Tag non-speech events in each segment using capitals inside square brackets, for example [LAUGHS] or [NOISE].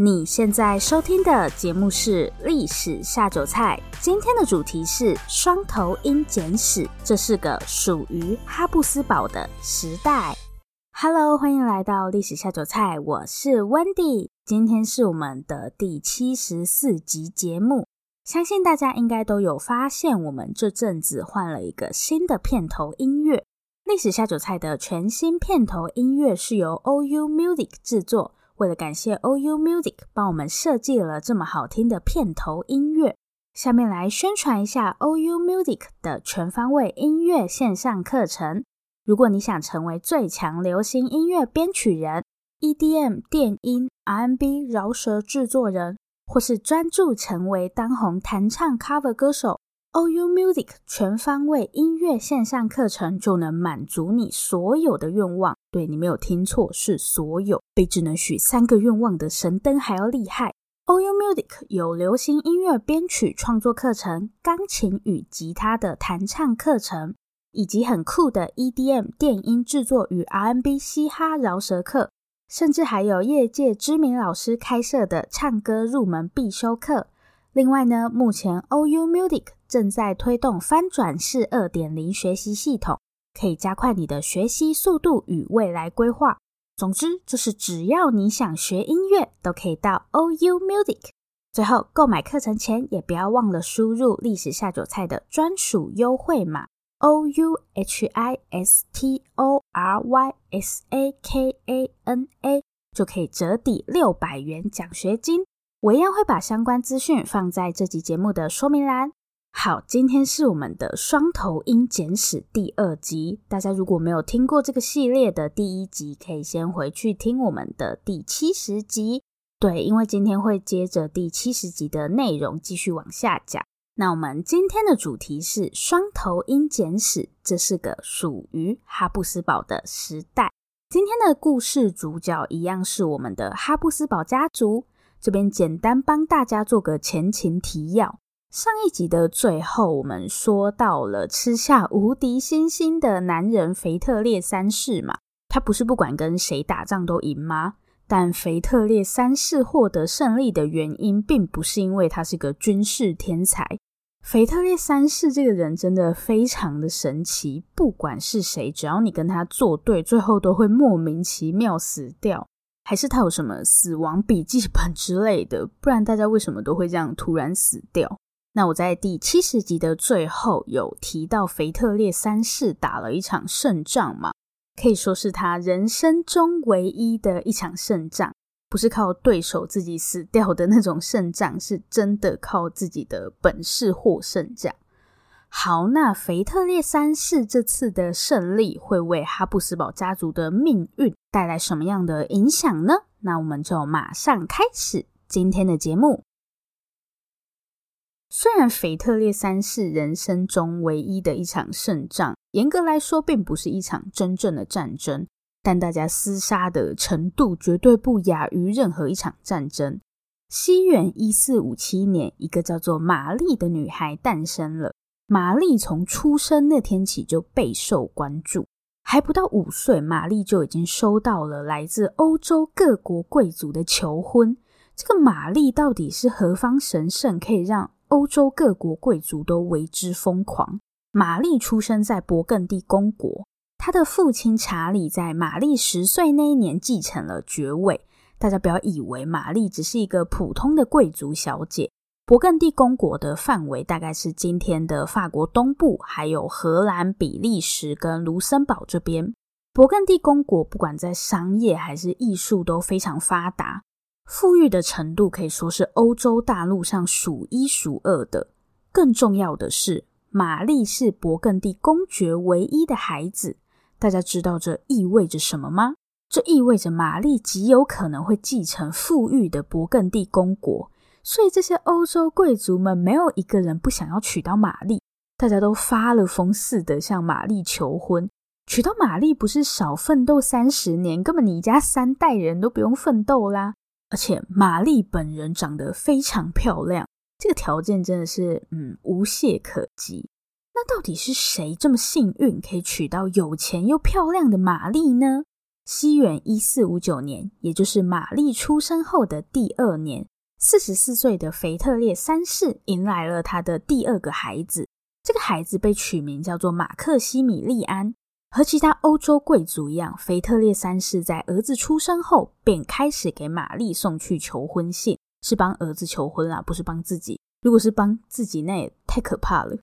你现在收听的节目是《历史下酒菜》，今天的主题是双头鹰简史，这是个属于哈布斯堡的时代。Hello，欢迎来到《历史下酒菜》，我是 Wendy，今天是我们的第七十四集节目。相信大家应该都有发现，我们这阵子换了一个新的片头音乐，《历史下酒菜》的全新片头音乐是由 OU Music 制作。为了感谢 OU Music 帮我们设计了这么好听的片头音乐，下面来宣传一下 OU Music 的全方位音乐线上课程。如果你想成为最强流行音乐编曲人、EDM 电音、R&B 饶舌制作人，或是专注成为当红弹唱 cover 歌手，OU Music 全方位音乐线上课程就能满足你所有的愿望。对，你没有听错，是所有。比只能许三个愿望的神灯还要厉害。OU Music 有流行音乐编曲创作课程、钢琴与吉他的弹唱课程，以及很酷的 EDM 电音制作与 R&B 嘻哈饶舌课，甚至还有业界知名老师开设的唱歌入门必修课。另外呢，目前 OU Music 正在推动翻转式二点零学习系统，可以加快你的学习速度与未来规划。总之，就是只要你想学音乐，都可以到 OU Music。最后，购买课程前也不要忘了输入历史下酒菜的专属优惠码 O U H I S T O R Y S A K A N A，就可以折抵六百元奖学金。我一样会把相关资讯放在这集节目的说明栏。好，今天是我们的双头鹰简史第二集。大家如果没有听过这个系列的第一集，可以先回去听我们的第七十集。对，因为今天会接着第七十集的内容继续往下讲。那我们今天的主题是双头鹰简史，这是个属于哈布斯堡的时代。今天的故事主角一样是我们的哈布斯堡家族。这边简单帮大家做个前情提要。上一集的最后，我们说到了吃下无敌星星的男人腓特烈三世嘛，他不是不管跟谁打仗都赢吗？但腓特烈三世获得胜利的原因，并不是因为他是个军事天才。腓特烈三世这个人真的非常的神奇，不管是谁，只要你跟他作对，最后都会莫名其妙死掉。还是他有什么死亡笔记本之类的？不然大家为什么都会这样突然死掉？那我在第七十集的最后有提到，腓特烈三世打了一场胜仗嘛，可以说是他人生中唯一的一场胜仗，不是靠对手自己死掉的那种胜仗，是真的靠自己的本事获胜仗。好，那腓特烈三世这次的胜利会为哈布斯堡家族的命运带来什么样的影响呢？那我们就马上开始今天的节目。虽然腓特烈三世人生中唯一的一场胜仗，严格来说并不是一场真正的战争，但大家厮杀的程度绝对不亚于任何一场战争。西元一四五七年，一个叫做玛丽的女孩诞生了。玛丽从出生那天起就备受关注，还不到五岁，玛丽就已经收到了来自欧洲各国贵族的求婚。这个玛丽到底是何方神圣，可以让欧洲各国贵族都为之疯狂？玛丽出生在勃艮第公国，她的父亲查理在玛丽十岁那一年继承了爵位。大家不要以为玛丽只是一个普通的贵族小姐。勃艮第公国的范围大概是今天的法国东部，还有荷兰、比利时跟卢森堡这边。勃艮第公国不管在商业还是艺术都非常发达，富裕的程度可以说是欧洲大陆上数一数二的。更重要的是，玛丽是勃艮第公爵唯一的孩子。大家知道这意味着什么吗？这意味着玛丽极有可能会继承富裕的勃艮第公国。所以这些欧洲贵族们没有一个人不想要娶到玛丽，大家都发了疯似的向玛丽求婚。娶到玛丽不是少奋斗三十年，根本你家三代人都不用奋斗啦。而且玛丽本人长得非常漂亮，这个条件真的是嗯无懈可击。那到底是谁这么幸运可以娶到有钱又漂亮的玛丽呢？西元一四五九年，也就是玛丽出生后的第二年，四十四岁的腓特烈三世迎来了他的第二个孩子。这个孩子被取名叫做马克西米利安。和其他欧洲贵族一样，腓特烈三世在儿子出生后便开始给玛丽送去求婚信，是帮儿子求婚啦，不是帮自己。如果是帮自己，那也太可怕了。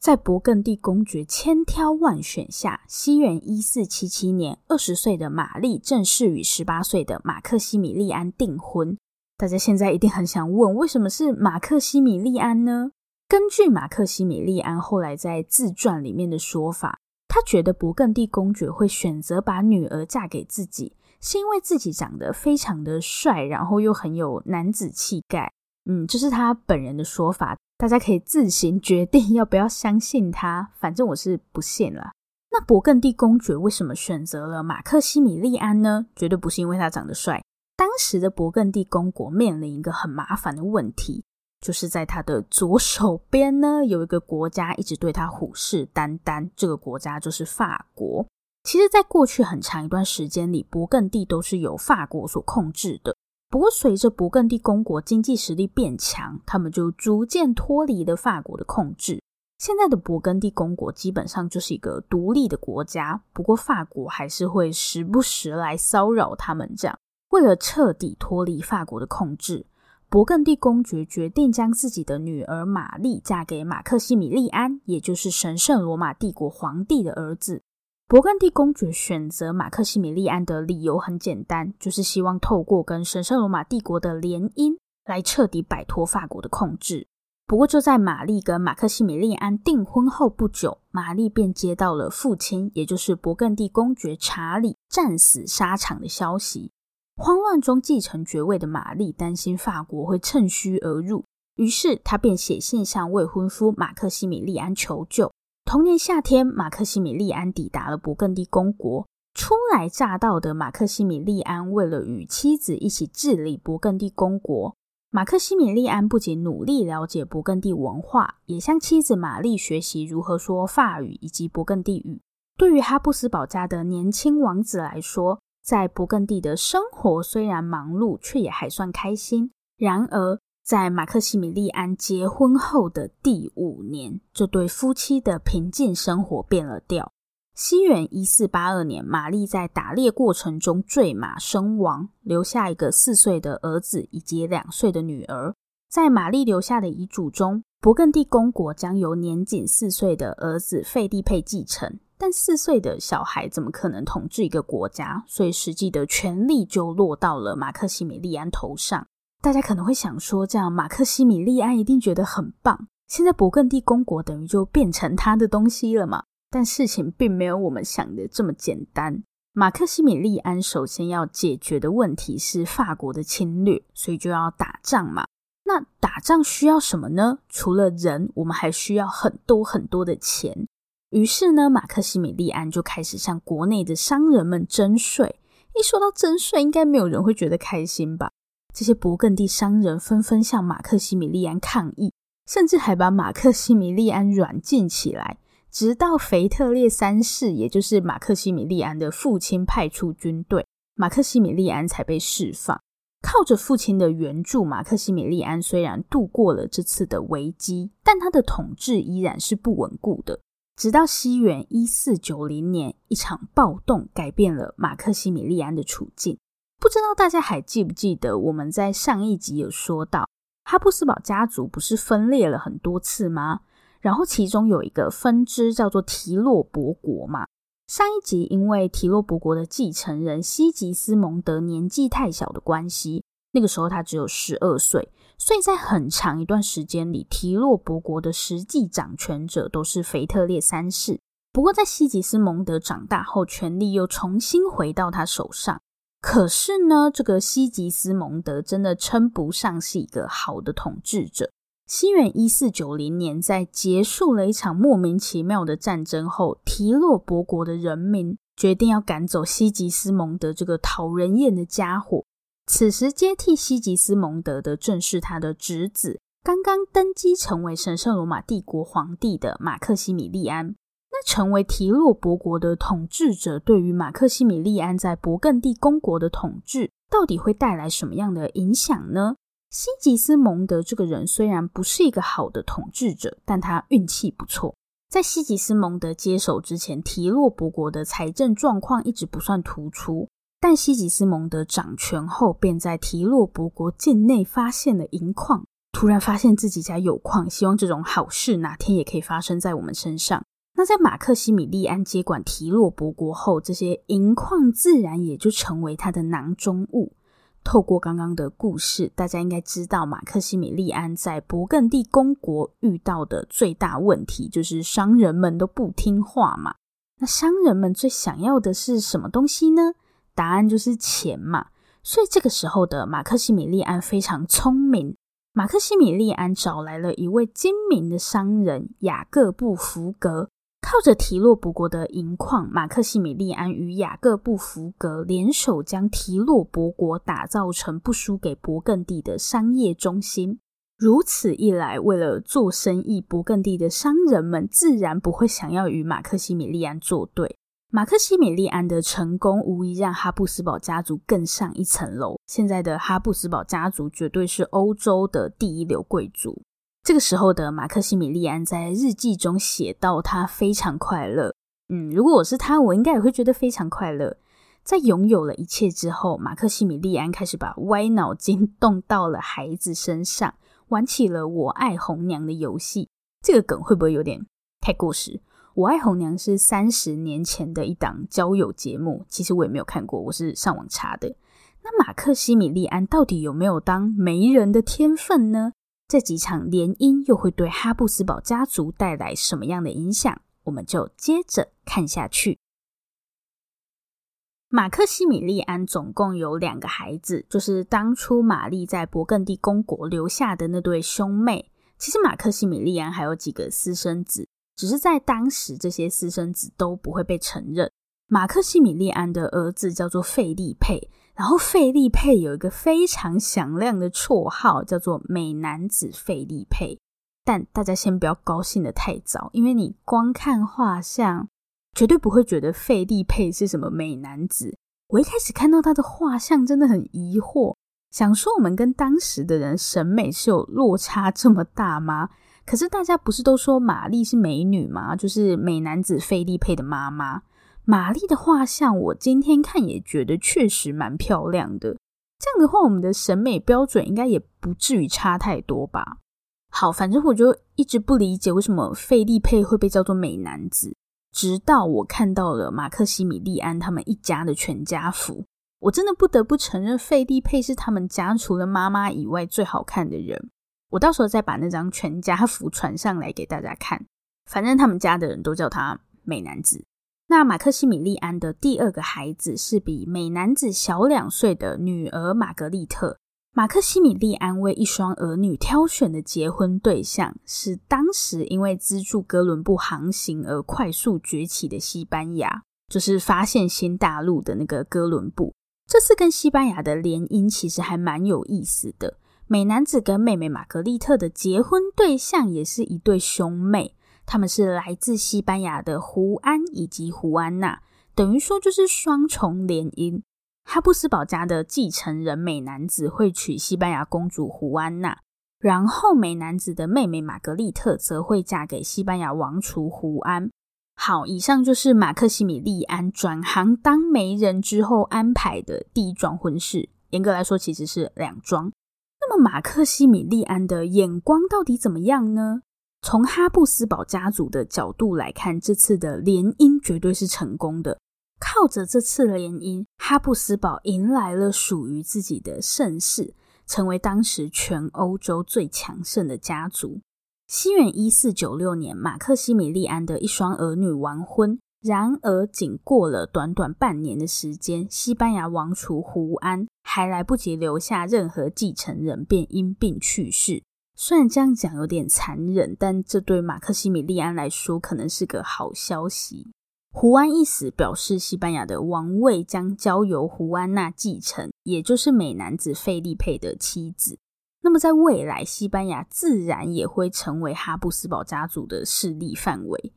在勃艮第公爵千挑万选下，西元一四七七年，二十岁的玛丽正式与十八岁的马克西米利安订婚。大家现在一定很想问，为什么是马克西米利安呢？根据马克西米利安后来在自传里面的说法。他觉得勃艮第公爵会选择把女儿嫁给自己，是因为自己长得非常的帅，然后又很有男子气概。嗯，这是他本人的说法，大家可以自行决定要不要相信他。反正我是不信了。那勃艮第公爵为什么选择了马克西米利安呢？绝对不是因为他长得帅。当时的勃艮第公国面临一个很麻烦的问题。就是在他的左手边呢，有一个国家一直对他虎视眈眈，这个国家就是法国。其实，在过去很长一段时间里，勃艮第都是由法国所控制的。不过，随着勃艮第公国经济实力变强，他们就逐渐脱离了法国的控制。现在的勃艮第公国基本上就是一个独立的国家，不过法国还是会时不时来骚扰他们。这样，为了彻底脱离法国的控制。勃艮第公爵决定将自己的女儿玛丽嫁给马克西米利安，也就是神圣罗马帝国皇帝的儿子。勃艮第公爵选择马克西米利安的理由很简单，就是希望透过跟神圣罗马帝国的联姻，来彻底摆脱法国的控制。不过，就在玛丽跟马克西米利安订婚后不久，玛丽便接到了父亲，也就是勃艮第公爵查理战死沙场的消息。慌乱中继承爵位的玛丽担心法国会趁虚而入，于是她便写信向未婚夫马克西米利安求救。同年夏天，马克西米利安抵达了勃艮第公国。初来乍到的马克西米利安为了与妻子一起治理勃艮第公国，马克西米利安不仅努力了解勃艮第文化，也向妻子玛丽学习如何说法语以及勃艮第语。对于哈布斯堡家的年轻王子来说，在勃艮第的生活虽然忙碌，却也还算开心。然而，在马克西米利安结婚后的第五年，这对夫妻的平静生活变了调。西元一四八二年，玛丽在打猎过程中坠马身亡，留下一个四岁的儿子以及两岁的女儿。在玛丽留下的遗嘱中，勃艮第公国将由年仅四岁的儿子费利佩继承。但四岁的小孩怎么可能统治一个国家？所以实际的权力就落到了马克西米利安头上。大家可能会想说，这样马克西米利安一定觉得很棒。现在勃艮第公国等于就变成他的东西了嘛？但事情并没有我们想的这么简单。马克西米利安首先要解决的问题是法国的侵略，所以就要打仗嘛。那打仗需要什么呢？除了人，我们还需要很多很多的钱。于是呢，马克西米利安就开始向国内的商人们征税。一说到征税，应该没有人会觉得开心吧？这些勃艮第商人纷纷向马克西米利安抗议，甚至还把马克西米利安软禁起来，直到腓特烈三世，也就是马克西米利安的父亲派出军队，马克西米利安才被释放。靠着父亲的援助，马克西米利安虽然度过了这次的危机，但他的统治依然是不稳固的。直到西元一四九零年，一场暴动改变了马克西米利安的处境。不知道大家还记不记得，我们在上一集有说到，哈布斯堡家族不是分裂了很多次吗？然后其中有一个分支叫做提洛伯国嘛。上一集因为提洛伯国的继承人西吉斯蒙德年纪太小的关系，那个时候他只有十二岁。所以在很长一段时间里，提洛伯国的实际掌权者都是腓特烈三世。不过，在西吉斯蒙德长大后，权力又重新回到他手上。可是呢，这个西吉斯蒙德真的称不上是一个好的统治者。西元一四九零年，在结束了一场莫名其妙的战争后，提洛伯国的人民决定要赶走西吉斯蒙德这个讨人厌的家伙。此时接替西吉斯蒙德的正是他的侄子，刚刚登基成为神圣罗马帝国皇帝的马克西米利安。那成为提洛伯国的统治者，对于马克西米利安在勃艮第公国的统治，到底会带来什么样的影响呢？西吉斯蒙德这个人虽然不是一个好的统治者，但他运气不错。在西吉斯蒙德接手之前，提洛伯国的财政状况一直不算突出。但西吉斯蒙德掌权后，便在提洛伯国境内发现了银矿，突然发现自己家有矿，希望这种好事哪天也可以发生在我们身上。那在马克西米利安接管提洛伯国后，这些银矿自然也就成为他的囊中物。透过刚刚的故事，大家应该知道，马克西米利安在勃艮第公国遇到的最大问题就是商人们都不听话嘛。那商人们最想要的是什么东西呢？答案就是钱嘛。所以这个时候的马克西米利安非常聪明。马克西米利安找来了一位精明的商人雅各布·福格。靠着提洛伯国的银矿，马克西米利安与雅各布·福格联手，将提洛伯国打造成不输给勃艮第的商业中心。如此一来，为了做生意，勃艮第的商人们自然不会想要与马克西米利安作对。马克西米利安的成功，无疑让哈布斯堡家族更上一层楼。现在的哈布斯堡家族绝对是欧洲的第一流贵族。这个时候的马克西米利安在日记中写到：“他非常快乐。嗯，如果我是他，我应该也会觉得非常快乐。在拥有了一切之后，马克西米利安开始把歪脑筋 [LAUGHS] 动到了孩子身上，玩起了‘我爱红娘’的游戏。这个梗会不会有点太过时？‘我爱红娘’是三十年前的一档交友节目，其实我也没有看过，我是上网查的。那马克西米利安到底有没有当媒人的天分呢？”这几场联姻又会对哈布斯堡家族带来什么样的影响？我们就接着看下去。马克西米利安总共有两个孩子，就是当初玛丽在勃艮第公国留下的那对兄妹。其实马克西米利安还有几个私生子，只是在当时这些私生子都不会被承认。马克西米利安的儿子叫做费利佩。然后费利佩有一个非常响亮的绰号，叫做“美男子费利佩”。但大家先不要高兴得太早，因为你光看画像，绝对不会觉得费利佩是什么美男子。我一开始看到他的画像，真的很疑惑，想说我们跟当时的人审美是有落差这么大吗？可是大家不是都说玛丽是美女吗？就是美男子费利佩的妈妈。玛丽的画像，我今天看也觉得确实蛮漂亮的。这样的话，我们的审美标准应该也不至于差太多吧？好，反正我就一直不理解为什么费利佩会被叫做美男子，直到我看到了马克西米利安他们一家的全家福，我真的不得不承认，费利佩是他们家除了妈妈以外最好看的人。我到时候再把那张全家福传上来给大家看。反正他们家的人都叫他美男子。那马克西米利安的第二个孩子是比美男子小两岁的女儿玛格丽特。马克西米利安为一双儿女挑选的结婚对象是当时因为资助哥伦布航行而快速崛起的西班牙，就是发现新大陆的那个哥伦布。这次跟西班牙的联姻其实还蛮有意思的。美男子跟妹妹玛格丽特的结婚对象也是一对兄妹。他们是来自西班牙的胡安以及胡安娜，等于说就是双重联姻。哈布斯堡家的继承人美男子会娶西班牙公主胡安娜，然后美男子的妹妹玛格丽特则会嫁给西班牙王储胡安。好，以上就是马克西米利安转行当媒人之后安排的第一桩婚事。严格来说，其实是两桩。那么马克西米利安的眼光到底怎么样呢？从哈布斯堡家族的角度来看，这次的联姻绝对是成功的。靠着这次联姻，哈布斯堡迎来了属于自己的盛世，成为当时全欧洲最强盛的家族。西元一四九六年，马克西米利安的一双儿女完婚，然而仅过了短短半年的时间，西班牙王储胡安还来不及留下任何继承人，便因病去世。虽然这样讲有点残忍，但这对马克西米利安来说可能是个好消息。胡安一死，表示西班牙的王位将交由胡安娜继承，也就是美男子费利佩的妻子。那么在未来，西班牙自然也会成为哈布斯堡家族的势力范围。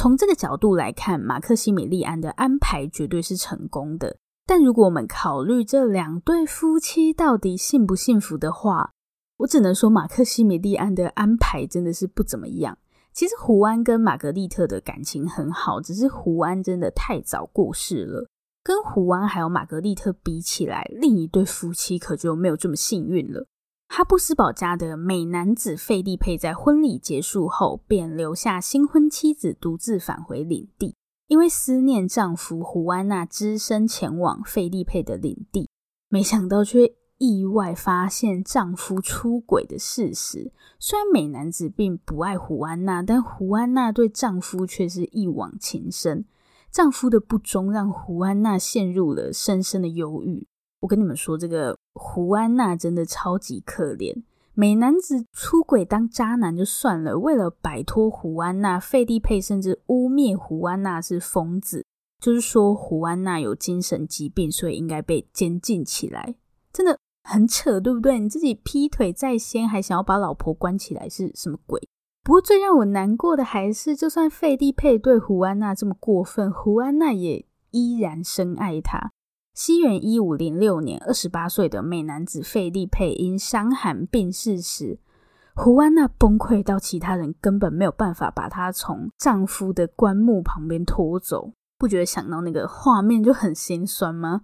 从这个角度来看，马克西米利安的安排绝对是成功的。但如果我们考虑这两对夫妻到底幸不幸福的话，我只能说马克西米利安的安排真的是不怎么样。其实胡安跟玛格丽特的感情很好，只是胡安真的太早过世了。跟胡安还有玛格丽特比起来，另一对夫妻可就没有这么幸运了。哈布斯堡家的美男子费利佩在婚礼结束后，便留下新婚妻子独自返回领地，因为思念丈夫胡安娜，只身前往费利佩的领地，没想到却意外发现丈夫出轨的事实。虽然美男子并不爱胡安娜，但胡安娜对丈夫却是一往情深。丈夫的不忠让胡安娜陷入了深深的忧郁。我跟你们说，这个胡安娜真的超级可怜。美男子出轨当渣男就算了，为了摆脱胡安娜，费利佩甚至污蔑胡安娜是疯子，就是说胡安娜有精神疾病，所以应该被监禁起来。真的很扯，对不对？你自己劈腿在先，还想要把老婆关起来，是什么鬼？不过最让我难过的还是，就算费利佩对胡安娜这么过分，胡安娜也依然深爱他。西元一五零六年，二十八岁的美男子费利佩因伤寒病逝时，胡安娜崩溃到其他人根本没有办法把她从丈夫的棺木旁边拖走。不觉得想到那个画面就很心酸吗？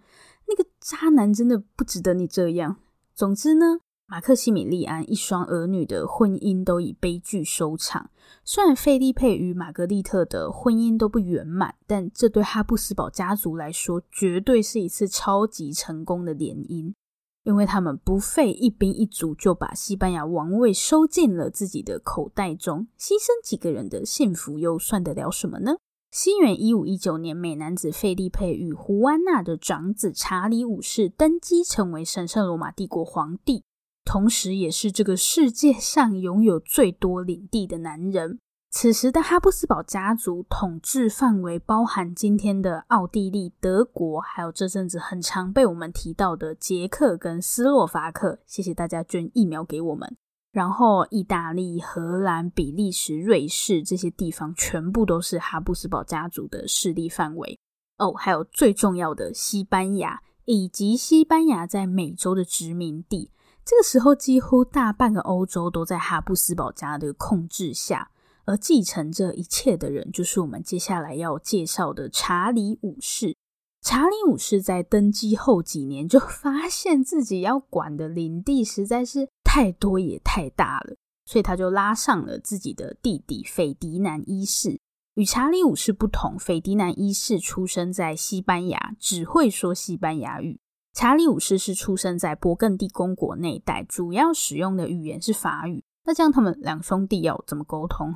那个渣男真的不值得你这样。总之呢。马克西米利安一双儿女的婚姻都以悲剧收场。虽然费利佩与玛格丽特的婚姻都不圆满，但这对哈布斯堡家族来说绝对是一次超级成功的联姻，因为他们不费一兵一卒就把西班牙王位收进了自己的口袋中，牺牲几个人的幸福又算得了什么呢？西元一五一九年，美男子费利佩与胡安娜的长子查理五世登基，成为神圣罗马帝国皇帝。同时，也是这个世界上拥有最多领地的男人。此时的哈布斯堡家族统治范围包含今天的奥地利、德国，还有这阵子很常被我们提到的捷克跟斯洛伐克。谢谢大家捐疫苗给我们。然后，意大利、荷兰、比利时、瑞士这些地方全部都是哈布斯堡家族的势力范围。哦，还有最重要的西班牙，以及西班牙在美洲的殖民地。这个时候，几乎大半个欧洲都在哈布斯堡家的控制下，而继承这一切的人，就是我们接下来要介绍的查理五世。查理五世在登基后几年，就发现自己要管的领地实在是太多也太大了，所以他就拉上了自己的弟弟斐迪南一世。与查理五世不同，斐迪南一世出生在西班牙，只会说西班牙语。查理五世是出生在勃艮第公国那一带，主要使用的语言是法语。那这样他们两兄弟要怎么沟通？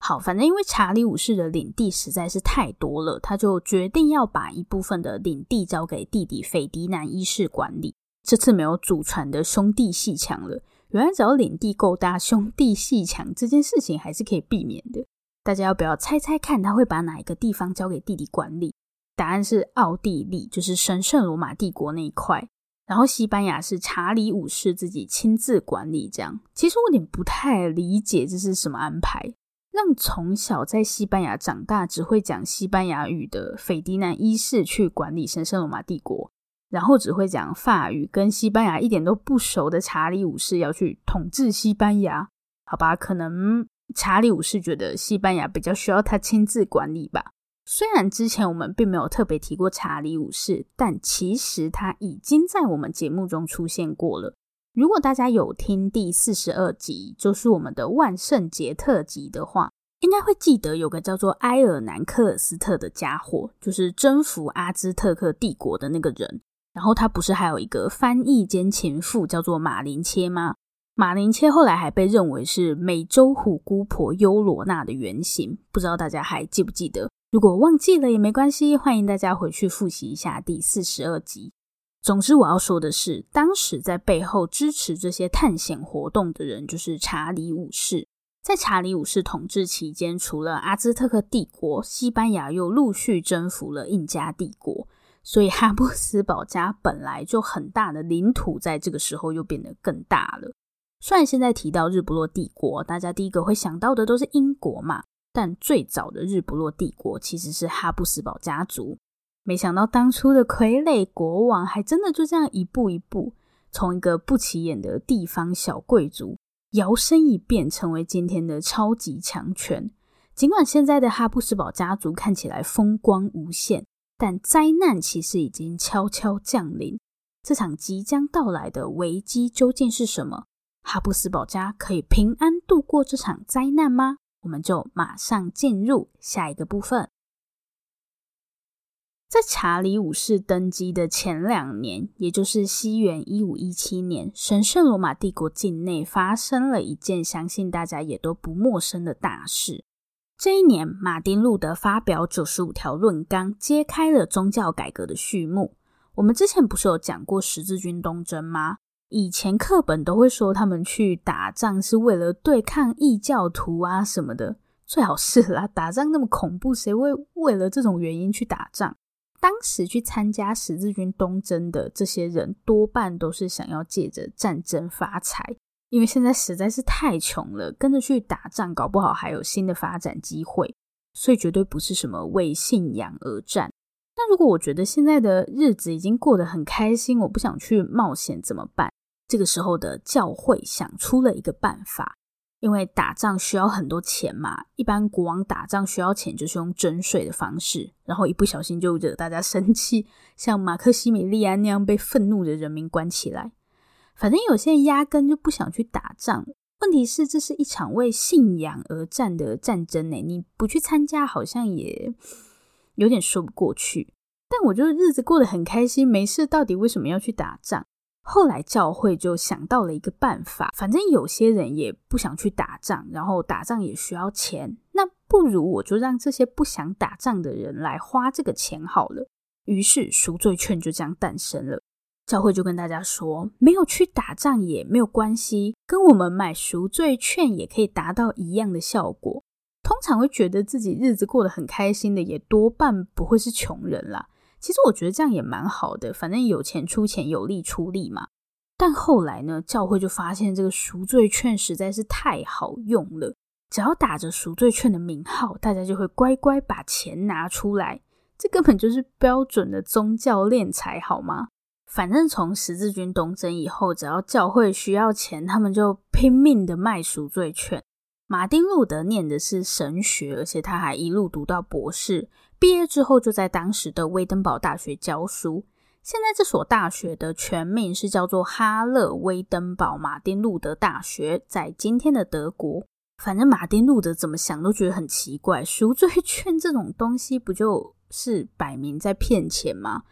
好，反正因为查理五世的领地实在是太多了，他就决定要把一部分的领地交给弟弟斐迪南一世管理。这次没有祖传的兄弟鬩墙了，原来只要领地够大，兄弟鬩墙这件事情还是可以避免的。大家要不要猜猜看，他会把哪一个地方交给弟弟管理？答案是奥地利，就是神圣罗马帝国那一块。然后西班牙是查理五世自己亲自管理。这样，其实我有点不太理解这是什么安排，让从小在西班牙长大、只会讲西班牙语的斐迪南一世去管理神圣罗马帝国，然后只会讲法语、跟西班牙一点都不熟的查理五世要去统治西班牙。好吧，可能查理五世觉得西班牙比较需要他亲自管理吧。虽然之前我们并没有特别提过查理五世，但其实他已经在我们节目中出现过了。如果大家有听第四十二集，就是我们的万圣节特辑的话，应该会记得有个叫做埃尔南克尔斯特的家伙，就是征服阿兹特克帝国的那个人。然后他不是还有一个翻译兼情妇叫做马林切吗？马林切后来还被认为是美洲虎姑婆优罗娜的原型，不知道大家还记不记得？如果忘记了也没关系，欢迎大家回去复习一下第四十二集。总之，我要说的是，当时在背后支持这些探险活动的人就是查理五世。在查理五世统治期间，除了阿兹特克帝国，西班牙又陆续征服了印加帝国，所以哈布斯堡家本来就很大的领土，在这个时候又变得更大了。虽然现在提到日不落帝国，大家第一个会想到的都是英国嘛。但最早的日不落帝国其实是哈布斯堡家族。没想到当初的傀儡国王还真的就这样一步一步，从一个不起眼的地方小贵族，摇身一变成为今天的超级强权。尽管现在的哈布斯堡家族看起来风光无限，但灾难其实已经悄悄降临。这场即将到来的危机究竟是什么？哈布斯堡家可以平安度过这场灾难吗？我们就马上进入下一个部分。在查理五世登基的前两年，也就是西元一五一七年，神圣罗马帝国境内发生了一件相信大家也都不陌生的大事。这一年，马丁路德发表九十五条论纲，揭开了宗教改革的序幕。我们之前不是有讲过十字军东征吗？以前课本都会说他们去打仗是为了对抗异教徒啊什么的，最好是啦，打仗那么恐怖，谁会为了这种原因去打仗？当时去参加十字军东征的这些人，多半都是想要借着战争发财，因为现在实在是太穷了，跟着去打仗，搞不好还有新的发展机会，所以绝对不是什么为信仰而战。那如果我觉得现在的日子已经过得很开心，我不想去冒险怎么办？这个时候的教会想出了一个办法。因为打仗需要很多钱嘛，一般国王打仗需要钱就是用征税的方式，然后一不小心就惹大家生气，像马克西米利安那样被愤怒的人民关起来。反正有些人压根就不想去打仗，问题是这是一场为信仰而战的战争呢，你不去参加好像也有点说不过去。但我就是日子过得很开心，没事，到底为什么要去打仗？后来教会就想到了一个办法，反正有些人也不想去打仗，然后打仗也需要钱，那不如我就让这些不想打仗的人来花这个钱好了。于是赎罪券就这样诞生了。教会就跟大家说，没有去打仗也没有关系，跟我们买赎罪券也可以达到一样的效果。通常会觉得自己日子过得很开心的，也多半不会是穷人啦。其实我觉得这样也蛮好的，反正有钱出钱，有力出力嘛。但后来呢，教会就发现这个赎罪券实在是太好用了，只要打着赎罪券的名号，大家就会乖乖把钱拿出来。这根本就是标准的宗教敛财，好吗？反正从十字军东征以后，只要教会需要钱，他们就拼命的卖赎罪券。马丁路德念的是神学，而且他还一路读到博士。毕业之后，就在当时的威登堡大学教书。现在这所大学的全名是叫做哈勒威登堡马丁路德大学，在今天的德国。反正马丁路德怎么想都觉得很奇怪，赎罪券这种东西不就是摆明在骗钱吗？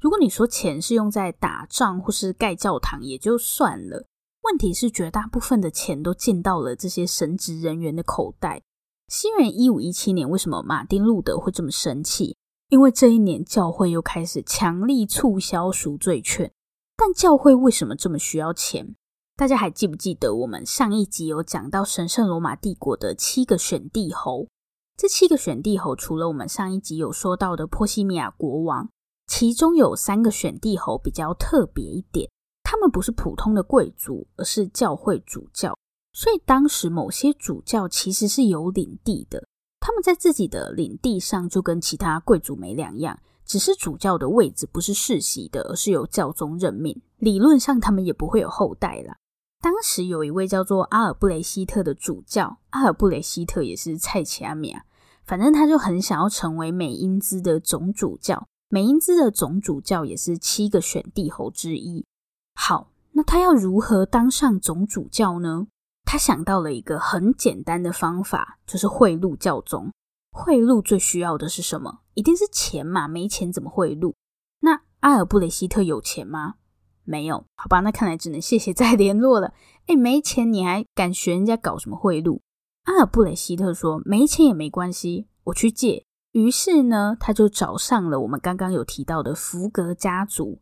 如果你说钱是用在打仗或是盖教堂也就算了，问题是绝大部分的钱都进到了这些神职人员的口袋。西元一五一七年，为什么马丁路德会这么生气？因为这一年教会又开始强力促销赎罪券。但教会为什么这么需要钱？大家还记不记得我们上一集有讲到神圣罗马帝国的七个选帝侯？这七个选帝侯，除了我们上一集有说到的波西米亚国王，其中有三个选帝侯比较特别一点，他们不是普通的贵族，而是教会主教。所以当时某些主教其实是有领地的，他们在自己的领地上就跟其他贵族没两样，只是主教的位置不是世袭的，而是由教宗任命。理论上他们也不会有后代啦。当时有一位叫做阿尔布雷希特的主教，阿尔布雷希特也是菜奇阿米亚，反正他就很想要成为美因兹的总主教。美因兹的总主教也是七个选帝侯之一。好，那他要如何当上总主教呢？他想到了一个很简单的方法，就是贿赂教宗。贿赂最需要的是什么？一定是钱嘛，没钱怎么贿赂？那阿尔布雷希特有钱吗？没有，好吧，那看来只能谢谢 [LAUGHS] 再联络了。诶，没钱你还敢学人家搞什么贿赂？阿尔布雷希特说：“没钱也没关系，我去借。”于是呢，他就找上了我们刚刚有提到的福格家族。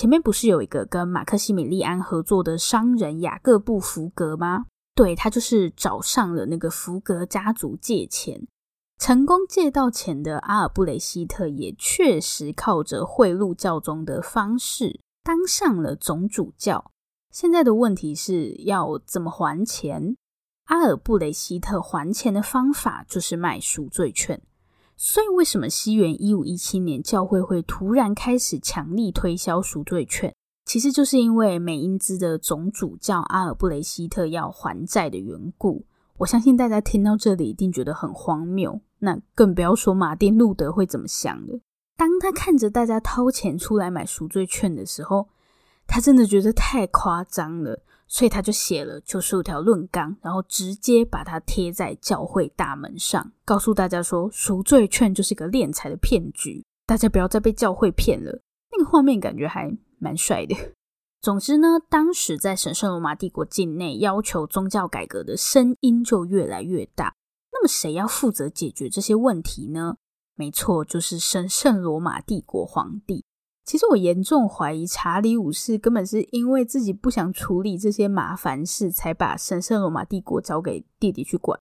前面不是有一个跟马克西米利安合作的商人雅各布·福格吗？对，他就是找上了那个福格家族借钱，成功借到钱的阿尔布雷希特也确实靠着贿赂教宗的方式当上了总主教。现在的问题是要怎么还钱？阿尔布雷希特还钱的方法就是卖赎罪券。所以，为什么西元一五一七年教会会突然开始强力推销赎罪券？其实就是因为美因兹的总主教阿尔布雷希特要还债的缘故。我相信大家听到这里一定觉得很荒谬，那更不要说马丁路德会怎么想的。当他看着大家掏钱出来买赎罪券的时候，他真的觉得太夸张了，所以他就写了九十五条论纲，然后直接把它贴在教会大门上，告诉大家说赎罪券就是一个敛财的骗局，大家不要再被教会骗了。那个画面感觉还蛮帅的。总之呢，当时在神圣罗马帝国境内要求宗教改革的声音就越来越大。那么谁要负责解决这些问题呢？没错，就是神圣罗马帝国皇帝。其实我严重怀疑查理五世根本是因为自己不想处理这些麻烦事，才把神圣罗马帝国交给弟弟去管。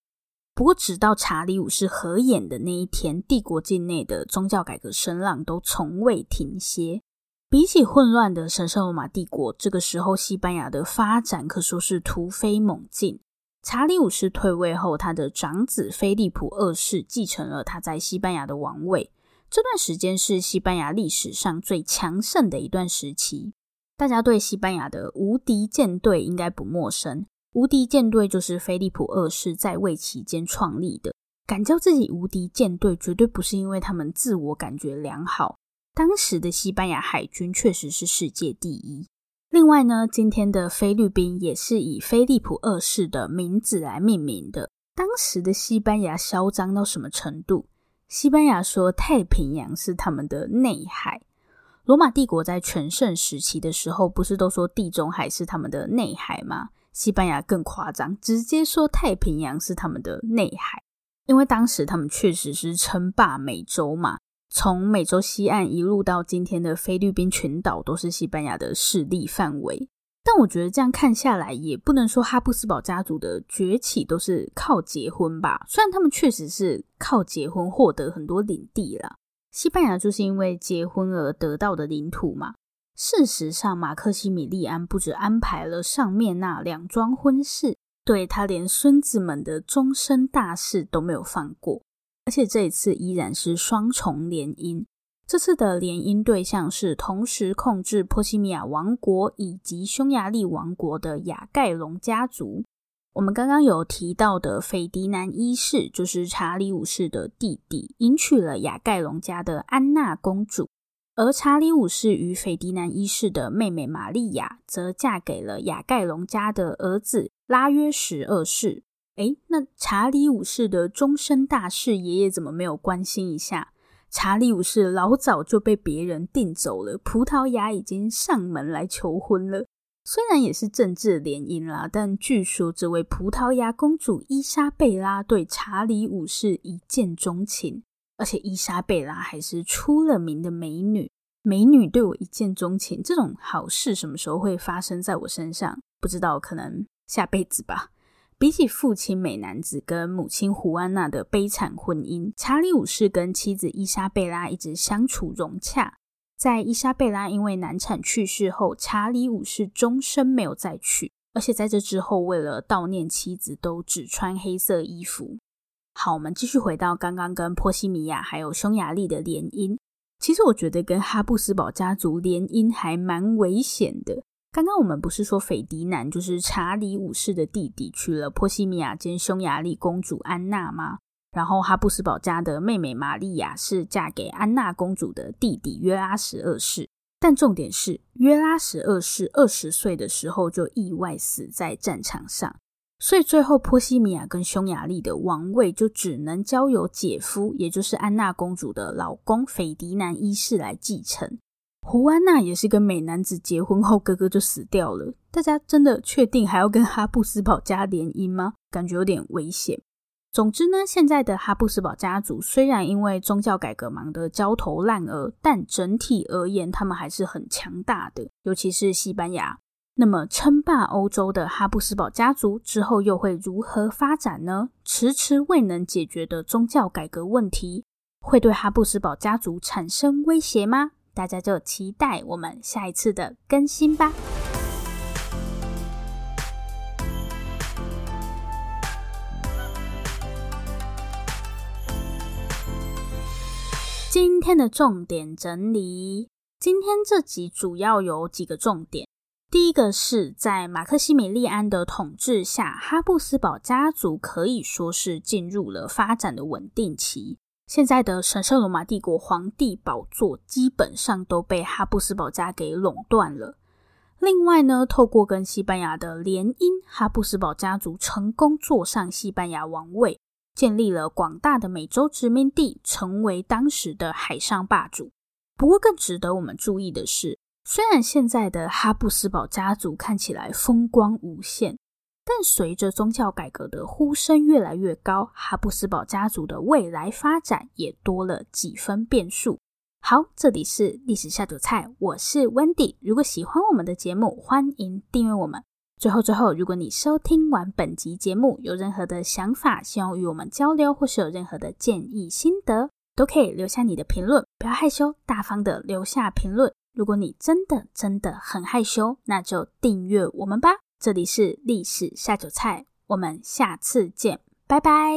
不过，直到查理五世合眼的那一天，帝国境内的宗教改革声浪都从未停歇。比起混乱的神圣罗马帝国，这个时候西班牙的发展可说是突飞猛进。查理五世退位后，他的长子菲利普二世继承了他在西班牙的王位。这段时间是西班牙历史上最强盛的一段时期。大家对西班牙的无敌舰队应该不陌生。无敌舰队就是菲利普二世在位期间创立的。敢叫自己无敌舰队，绝对不是因为他们自我感觉良好。当时的西班牙海军确实是世界第一。另外呢，今天的菲律宾也是以菲利普二世的名字来命名的。当时的西班牙嚣张到什么程度？西班牙说太平洋是他们的内海。罗马帝国在全盛时期的时候，不是都说地中海是他们的内海吗？西班牙更夸张，直接说太平洋是他们的内海，因为当时他们确实是称霸美洲嘛。从美洲西岸一路到今天的菲律宾群岛，都是西班牙的势力范围。但我觉得这样看下来，也不能说哈布斯堡家族的崛起都是靠结婚吧。虽然他们确实是靠结婚获得很多领地啦，西班牙就是因为结婚而得到的领土嘛。事实上，马克西米利安不止安排了上面那两桩婚事，对，他连孙子们的终身大事都没有放过。而且这一次依然是双重联姻，这次的联姻对象是同时控制波西米亚王国以及匈牙利王国的雅盖隆家族。我们刚刚有提到的斐迪南一世，就是查理五世的弟弟，迎娶了雅盖隆家的安娜公主，而查理五世与斐迪南一世的妹妹玛丽亚，则嫁给了雅盖隆家的儿子拉约什二世。诶，那查理五世的终身大事，爷爷怎么没有关心一下？查理五世老早就被别人订走了，葡萄牙已经上门来求婚了。虽然也是政治联姻啦，但据说这位葡萄牙公主伊莎贝拉对查理五世一见钟情，而且伊莎贝拉还是出了名的美女。美女对我一见钟情，这种好事什么时候会发生在我身上？不知道，可能下辈子吧。比起父亲美男子跟母亲胡安娜的悲惨婚姻，查理五世跟妻子伊莎贝拉一直相处融洽。在伊莎贝拉因为难产去世后，查理五世终身没有再娶，而且在这之后，为了悼念妻子，都只穿黑色衣服。好，我们继续回到刚刚跟波西米亚还有匈牙利的联姻。其实我觉得跟哈布斯堡家族联姻还蛮危险的。刚刚我们不是说斐迪南就是查理五世的弟弟娶了波西米亚兼匈牙利公主安娜吗？然后哈布斯堡家的妹妹玛利亚是嫁给安娜公主的弟弟约拉十二世。但重点是约拉十二世二十岁的时候就意外死在战场上，所以最后波西米亚跟匈牙利的王位就只能交由姐夫，也就是安娜公主的老公斐迪南一世来继承。胡安娜也是跟美男子结婚后，哥哥就死掉了。大家真的确定还要跟哈布斯堡家联姻吗？感觉有点危险。总之呢，现在的哈布斯堡家族虽然因为宗教改革忙得焦头烂额，但整体而言，他们还是很强大的。尤其是西班牙，那么称霸欧洲的哈布斯堡家族之后又会如何发展呢？迟迟未能解决的宗教改革问题，会对哈布斯堡家族产生威胁吗？大家就期待我们下一次的更新吧。今天的重点整理今天这集主要有几个重点。第一个是在马克西米利安的统治下哈布斯堡家族可以说是进入了发展的稳定期现在的神圣罗马帝国皇帝宝座基本上都被哈布斯堡家给垄断了。另外呢，透过跟西班牙的联姻，哈布斯堡家族成功坐上西班牙王位，建立了广大的美洲殖民地，成为当时的海上霸主。不过，更值得我们注意的是，虽然现在的哈布斯堡家族看起来风光无限。但随着宗教改革的呼声越来越高，哈布斯堡家族的未来发展也多了几分变数。好，这里是历史下酒菜，我是 Wendy。如果喜欢我们的节目，欢迎订阅我们。最后，最后，如果你收听完本集节目有任何的想法，希望与我们交流，或是有任何的建议心得，都可以留下你的评论，不要害羞，大方的留下评论。如果你真的真的很害羞，那就订阅我们吧。这里是历史下酒菜，我们下次见，拜拜。